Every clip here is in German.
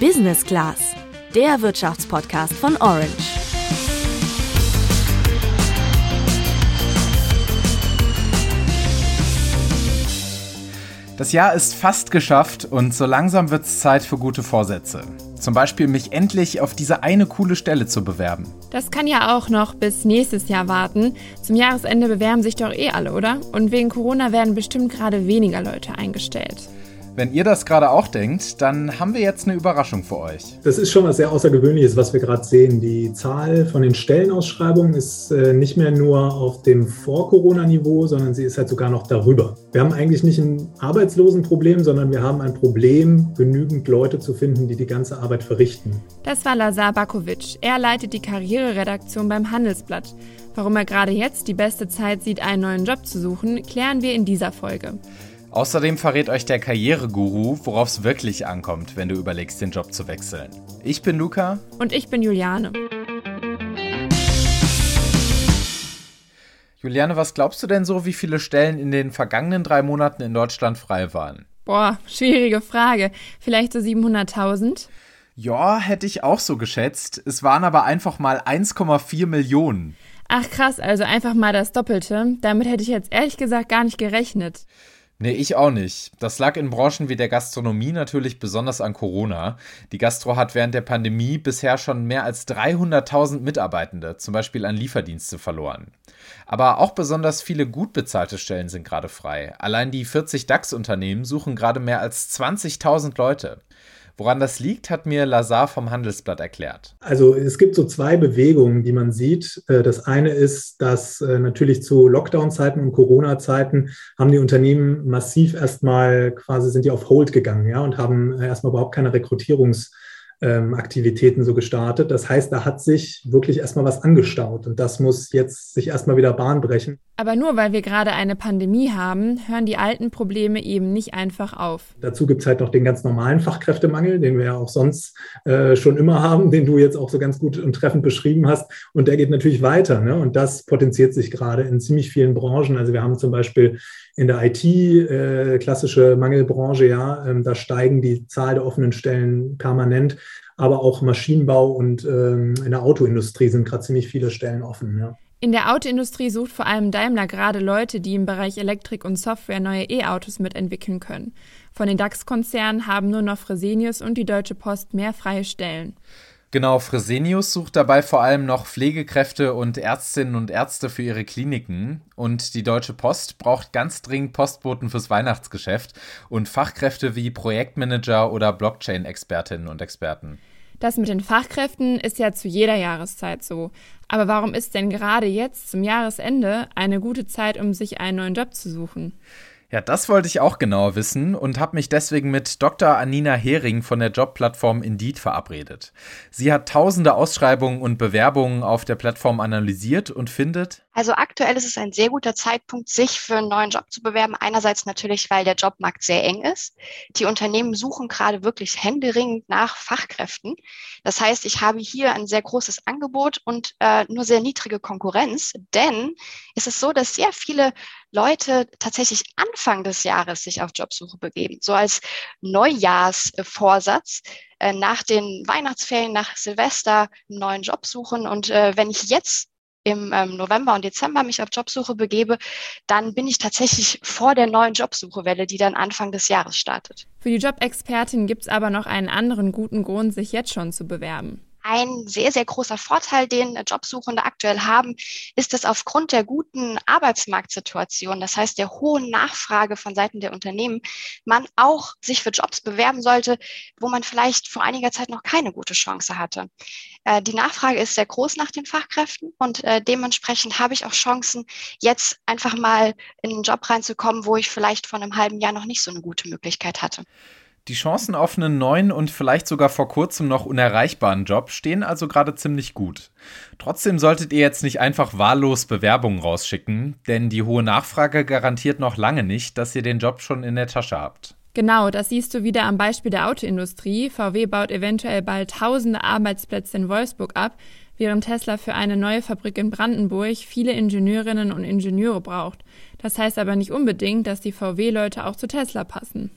Business Class, der Wirtschaftspodcast von Orange. Das Jahr ist fast geschafft und so langsam wird es Zeit für gute Vorsätze. Zum Beispiel mich endlich auf diese eine coole Stelle zu bewerben. Das kann ja auch noch bis nächstes Jahr warten. Zum Jahresende bewerben sich doch eh alle, oder? Und wegen Corona werden bestimmt gerade weniger Leute eingestellt. Wenn ihr das gerade auch denkt, dann haben wir jetzt eine Überraschung für euch. Das ist schon was sehr Außergewöhnliches, was wir gerade sehen. Die Zahl von den Stellenausschreibungen ist äh, nicht mehr nur auf dem Vor-Corona-Niveau, sondern sie ist halt sogar noch darüber. Wir haben eigentlich nicht ein Arbeitslosenproblem, sondern wir haben ein Problem, genügend Leute zu finden, die die ganze Arbeit verrichten. Das war Lazar Bakovic. Er leitet die Karriereredaktion beim Handelsblatt. Warum er gerade jetzt die beste Zeit sieht, einen neuen Job zu suchen, klären wir in dieser Folge. Außerdem verrät euch der Karriereguru, worauf es wirklich ankommt, wenn du überlegst, den Job zu wechseln. Ich bin Luca. Und ich bin Juliane. Juliane, was glaubst du denn so, wie viele Stellen in den vergangenen drei Monaten in Deutschland frei waren? Boah, schwierige Frage. Vielleicht so 700.000? Ja, hätte ich auch so geschätzt. Es waren aber einfach mal 1,4 Millionen. Ach krass, also einfach mal das Doppelte. Damit hätte ich jetzt ehrlich gesagt gar nicht gerechnet. Nee, ich auch nicht. Das lag in Branchen wie der Gastronomie natürlich besonders an Corona. Die Gastro hat während der Pandemie bisher schon mehr als 300.000 Mitarbeitende, zum Beispiel an Lieferdienste, verloren. Aber auch besonders viele gut bezahlte Stellen sind gerade frei. Allein die 40 DAX-Unternehmen suchen gerade mehr als 20.000 Leute. Woran das liegt, hat mir Lazar vom Handelsblatt erklärt. Also es gibt so zwei Bewegungen, die man sieht. Äh, das eine ist, dass äh, natürlich zu Lockdown-Zeiten und Corona-Zeiten haben die Unternehmen massiv erstmal quasi sind die auf Hold gegangen, ja, und haben erstmal überhaupt keine Rekrutierungs- ähm, Aktivitäten so gestartet. Das heißt, da hat sich wirklich erstmal was angestaut und das muss jetzt sich erstmal wieder Bahn brechen. Aber nur weil wir gerade eine Pandemie haben, hören die alten Probleme eben nicht einfach auf. Dazu gibt es halt noch den ganz normalen Fachkräftemangel, den wir ja auch sonst äh, schon immer haben, den du jetzt auch so ganz gut und treffend beschrieben hast. Und der geht natürlich weiter. Ne? Und das potenziert sich gerade in ziemlich vielen Branchen. Also wir haben zum Beispiel in der IT, äh, klassische Mangelbranche, ja, ähm, da steigen die Zahl der offenen Stellen permanent, aber auch Maschinenbau und ähm, in der Autoindustrie sind gerade ziemlich viele Stellen offen. Ja. In der Autoindustrie sucht vor allem Daimler gerade Leute, die im Bereich Elektrik und Software neue E-Autos mitentwickeln können. Von den DAX-Konzernen haben nur noch Fresenius und die Deutsche Post mehr freie Stellen. Genau, Fresenius sucht dabei vor allem noch Pflegekräfte und Ärztinnen und Ärzte für ihre Kliniken. Und die Deutsche Post braucht ganz dringend Postboten fürs Weihnachtsgeschäft und Fachkräfte wie Projektmanager oder Blockchain-Expertinnen und Experten. Das mit den Fachkräften ist ja zu jeder Jahreszeit so. Aber warum ist denn gerade jetzt zum Jahresende eine gute Zeit, um sich einen neuen Job zu suchen? Ja, das wollte ich auch genauer wissen und habe mich deswegen mit Dr. Anina Hering von der Jobplattform Indeed verabredet. Sie hat tausende Ausschreibungen und Bewerbungen auf der Plattform analysiert und findet, also aktuell ist es ein sehr guter Zeitpunkt, sich für einen neuen Job zu bewerben. Einerseits natürlich, weil der Jobmarkt sehr eng ist. Die Unternehmen suchen gerade wirklich händeringend nach Fachkräften. Das heißt, ich habe hier ein sehr großes Angebot und äh, nur sehr niedrige Konkurrenz. Denn es ist so, dass sehr viele Leute tatsächlich Anfang des Jahres sich auf Jobsuche begeben. So als Neujahrsvorsatz äh, nach den Weihnachtsferien, nach Silvester einen neuen Job suchen. Und äh, wenn ich jetzt im ähm, November und Dezember mich auf Jobsuche begebe, dann bin ich tatsächlich vor der neuen Jobsuchewelle, die dann Anfang des Jahres startet. Für die Jobexpertin gibt es aber noch einen anderen guten Grund, sich jetzt schon zu bewerben. Ein sehr, sehr großer Vorteil, den Jobsuchende aktuell haben, ist, dass aufgrund der guten Arbeitsmarktsituation, das heißt der hohen Nachfrage von Seiten der Unternehmen, man auch sich für Jobs bewerben sollte, wo man vielleicht vor einiger Zeit noch keine gute Chance hatte. Äh, die Nachfrage ist sehr groß nach den Fachkräften und äh, dementsprechend habe ich auch Chancen, jetzt einfach mal in einen Job reinzukommen, wo ich vielleicht vor einem halben Jahr noch nicht so eine gute Möglichkeit hatte. Die Chancen auf einen neuen und vielleicht sogar vor kurzem noch unerreichbaren Job stehen also gerade ziemlich gut. Trotzdem solltet ihr jetzt nicht einfach wahllos Bewerbungen rausschicken, denn die hohe Nachfrage garantiert noch lange nicht, dass ihr den Job schon in der Tasche habt. Genau, das siehst du wieder am Beispiel der Autoindustrie. VW baut eventuell bald tausende Arbeitsplätze in Wolfsburg ab, während Tesla für eine neue Fabrik in Brandenburg viele Ingenieurinnen und Ingenieure braucht. Das heißt aber nicht unbedingt, dass die VW-Leute auch zu Tesla passen.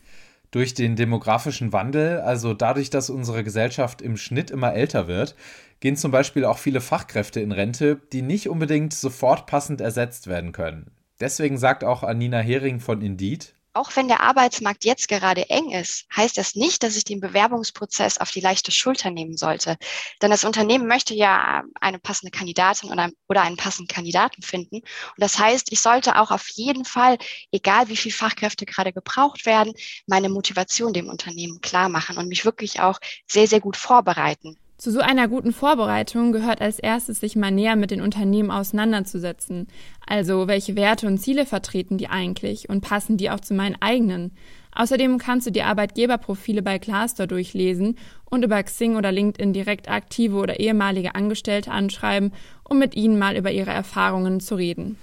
Durch den demografischen Wandel, also dadurch, dass unsere Gesellschaft im Schnitt immer älter wird, gehen zum Beispiel auch viele Fachkräfte in Rente, die nicht unbedingt sofort passend ersetzt werden können. Deswegen sagt auch Anina Hering von Indeed, auch wenn der Arbeitsmarkt jetzt gerade eng ist, heißt das nicht, dass ich den Bewerbungsprozess auf die leichte Schulter nehmen sollte. Denn das Unternehmen möchte ja eine passende Kandidatin oder, einen passenden Kandidaten finden. Und das heißt, ich sollte auch auf jeden Fall, egal wie viel Fachkräfte gerade gebraucht werden, meine Motivation dem Unternehmen klar machen und mich wirklich auch sehr, sehr gut vorbereiten. Zu so einer guten Vorbereitung gehört als erstes, sich mal näher mit den Unternehmen auseinanderzusetzen. Also, welche Werte und Ziele vertreten die eigentlich und passen die auch zu meinen eigenen? Außerdem kannst du die Arbeitgeberprofile bei Glassdoor durchlesen und über Xing oder LinkedIn direkt aktive oder ehemalige Angestellte anschreiben, um mit ihnen mal über ihre Erfahrungen zu reden.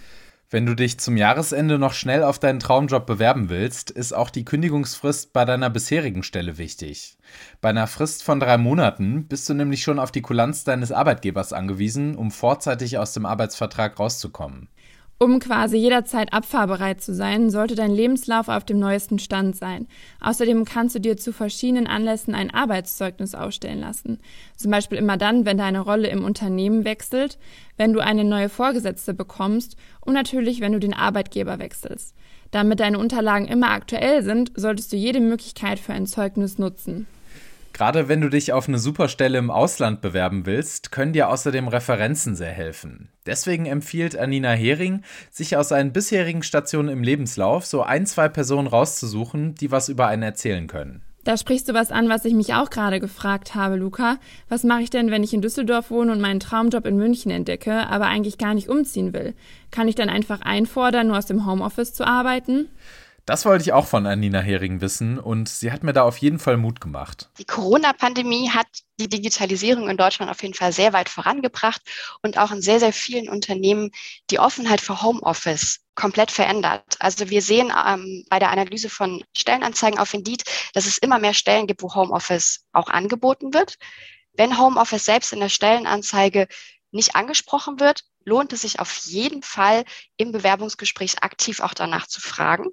Wenn du dich zum Jahresende noch schnell auf deinen Traumjob bewerben willst, ist auch die Kündigungsfrist bei deiner bisherigen Stelle wichtig. Bei einer Frist von drei Monaten bist du nämlich schon auf die Kulanz deines Arbeitgebers angewiesen, um vorzeitig aus dem Arbeitsvertrag rauszukommen. Um quasi jederzeit abfahrbereit zu sein, sollte dein Lebenslauf auf dem neuesten Stand sein. Außerdem kannst du dir zu verschiedenen Anlässen ein Arbeitszeugnis ausstellen lassen. Zum Beispiel immer dann, wenn deine Rolle im Unternehmen wechselt, wenn du eine neue Vorgesetzte bekommst und natürlich, wenn du den Arbeitgeber wechselst. Damit deine Unterlagen immer aktuell sind, solltest du jede Möglichkeit für ein Zeugnis nutzen. Gerade wenn du dich auf eine Superstelle im Ausland bewerben willst, können dir außerdem Referenzen sehr helfen. Deswegen empfiehlt Anina Hering, sich aus seinen bisherigen Stationen im Lebenslauf so ein, zwei Personen rauszusuchen, die was über einen erzählen können. Da sprichst du was an, was ich mich auch gerade gefragt habe, Luca. Was mache ich denn, wenn ich in Düsseldorf wohne und meinen Traumjob in München entdecke, aber eigentlich gar nicht umziehen will? Kann ich dann einfach einfordern, nur aus dem Homeoffice zu arbeiten? Das wollte ich auch von Anina Hering wissen und sie hat mir da auf jeden Fall Mut gemacht. Die Corona-Pandemie hat die Digitalisierung in Deutschland auf jeden Fall sehr weit vorangebracht und auch in sehr, sehr vielen Unternehmen die Offenheit für Homeoffice komplett verändert. Also wir sehen ähm, bei der Analyse von Stellenanzeigen auf Indeed, dass es immer mehr Stellen gibt, wo Homeoffice auch angeboten wird. Wenn Homeoffice selbst in der Stellenanzeige nicht angesprochen wird, lohnt es sich auf jeden Fall im Bewerbungsgespräch aktiv auch danach zu fragen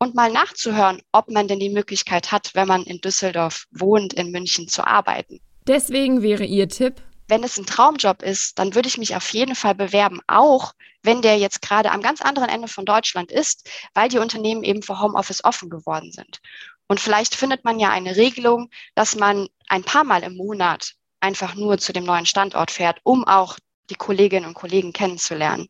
und mal nachzuhören, ob man denn die Möglichkeit hat, wenn man in Düsseldorf wohnt, in München zu arbeiten. Deswegen wäre Ihr Tipp, wenn es ein Traumjob ist, dann würde ich mich auf jeden Fall bewerben, auch wenn der jetzt gerade am ganz anderen Ende von Deutschland ist, weil die Unternehmen eben für Homeoffice offen geworden sind. Und vielleicht findet man ja eine Regelung, dass man ein paar Mal im Monat einfach nur zu dem neuen Standort fährt, um auch die Kolleginnen und Kollegen kennenzulernen.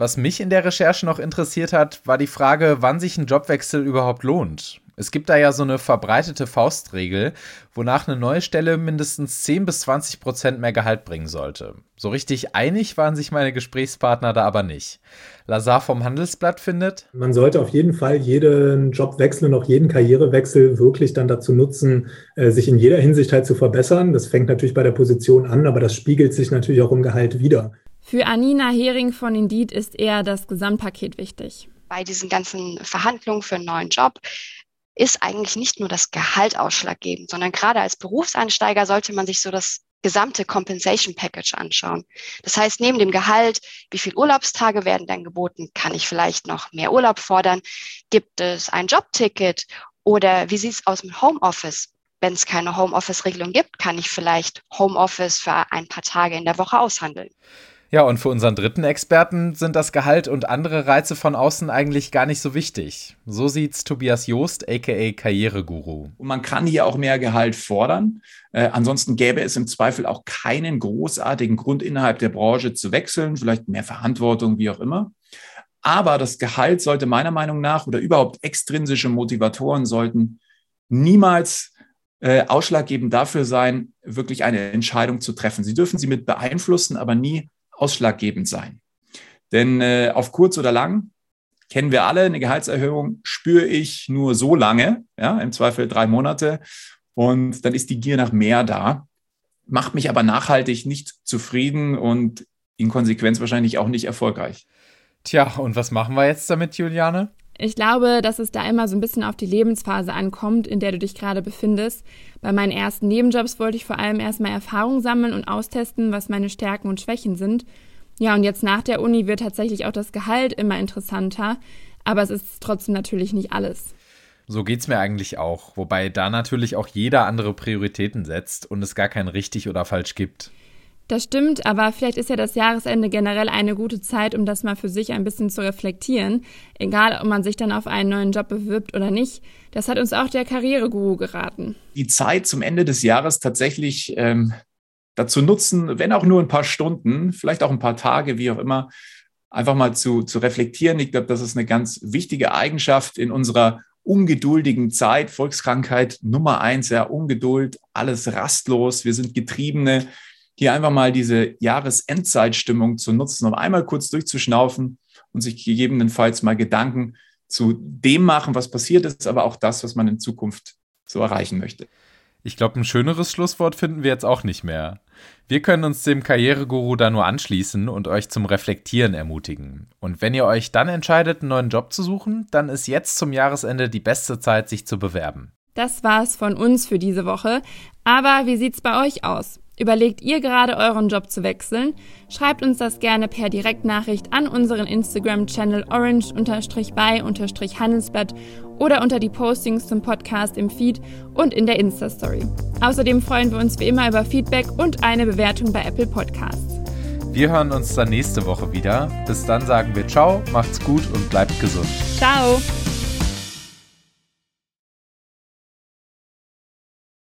Was mich in der Recherche noch interessiert hat, war die Frage, wann sich ein Jobwechsel überhaupt lohnt. Es gibt da ja so eine verbreitete Faustregel, wonach eine neue Stelle mindestens 10 bis 20 Prozent mehr Gehalt bringen sollte. So richtig einig waren sich meine Gesprächspartner da aber nicht. Lazar vom Handelsblatt findet, man sollte auf jeden Fall jeden Jobwechsel und auch jeden Karrierewechsel wirklich dann dazu nutzen, äh, sich in jeder Hinsicht halt zu verbessern. Das fängt natürlich bei der Position an, aber das spiegelt sich natürlich auch im Gehalt wieder. Für Anina Hering von Indeed ist eher das Gesamtpaket wichtig. Bei diesen ganzen Verhandlungen für einen neuen Job ist eigentlich nicht nur das Gehalt ausschlaggebend, sondern gerade als Berufseinsteiger sollte man sich so das gesamte Compensation Package anschauen. Das heißt, neben dem Gehalt, wie viele Urlaubstage werden denn geboten? Kann ich vielleicht noch mehr Urlaub fordern? Gibt es ein Jobticket? Oder wie sieht es aus mit Homeoffice? Wenn es keine Homeoffice-Regelung gibt, kann ich vielleicht Homeoffice für ein paar Tage in der Woche aushandeln. Ja, und für unseren dritten Experten sind das Gehalt und andere Reize von außen eigentlich gar nicht so wichtig. So sieht's Tobias Joost, aka Karriereguru. Und man kann hier auch mehr Gehalt fordern. Äh, ansonsten gäbe es im Zweifel auch keinen großartigen Grund innerhalb der Branche zu wechseln, vielleicht mehr Verantwortung, wie auch immer. Aber das Gehalt sollte meiner Meinung nach oder überhaupt extrinsische Motivatoren sollten niemals äh, ausschlaggebend dafür sein, wirklich eine Entscheidung zu treffen. Sie dürfen sie mit beeinflussen, aber nie ausschlaggebend sein. Denn äh, auf kurz oder lang kennen wir alle, eine Gehaltserhöhung spüre ich nur so lange, ja, im Zweifel drei Monate. Und dann ist die Gier nach mehr da, macht mich aber nachhaltig nicht zufrieden und in Konsequenz wahrscheinlich auch nicht erfolgreich. Tja, und was machen wir jetzt damit, Juliane? Ich glaube, dass es da immer so ein bisschen auf die Lebensphase ankommt, in der du dich gerade befindest. Bei meinen ersten Nebenjobs wollte ich vor allem erstmal Erfahrung sammeln und austesten, was meine Stärken und Schwächen sind. Ja, und jetzt nach der Uni wird tatsächlich auch das Gehalt immer interessanter, aber es ist trotzdem natürlich nicht alles. So geht's mir eigentlich auch, wobei da natürlich auch jeder andere Prioritäten setzt und es gar kein richtig oder falsch gibt. Das stimmt, aber vielleicht ist ja das Jahresende generell eine gute Zeit, um das mal für sich ein bisschen zu reflektieren. Egal, ob man sich dann auf einen neuen Job bewirbt oder nicht. Das hat uns auch der Karriereguru geraten. Die Zeit zum Ende des Jahres tatsächlich ähm, dazu nutzen, wenn auch nur ein paar Stunden, vielleicht auch ein paar Tage, wie auch immer, einfach mal zu, zu reflektieren. Ich glaube, das ist eine ganz wichtige Eigenschaft in unserer ungeduldigen Zeit. Volkskrankheit Nummer eins, ja, Ungeduld, alles rastlos. Wir sind Getriebene hier einfach mal diese Jahresendzeitstimmung zu nutzen, um einmal kurz durchzuschnaufen und sich gegebenenfalls mal Gedanken zu dem machen, was passiert ist, aber auch das, was man in Zukunft so erreichen möchte. Ich glaube, ein schöneres Schlusswort finden wir jetzt auch nicht mehr. Wir können uns dem Karriereguru da nur anschließen und euch zum Reflektieren ermutigen. Und wenn ihr euch dann entscheidet, einen neuen Job zu suchen, dann ist jetzt zum Jahresende die beste Zeit, sich zu bewerben. Das war's von uns für diese Woche. Aber wie sieht's bei euch aus? Überlegt ihr gerade euren Job zu wechseln? Schreibt uns das gerne per Direktnachricht an unseren Instagram-Channel orange-by-handelsblatt oder unter die Postings zum Podcast im Feed und in der Insta-Story. Außerdem freuen wir uns wie immer über Feedback und eine Bewertung bei Apple Podcasts. Wir hören uns dann nächste Woche wieder. Bis dann sagen wir Ciao, macht's gut und bleibt gesund. Ciao!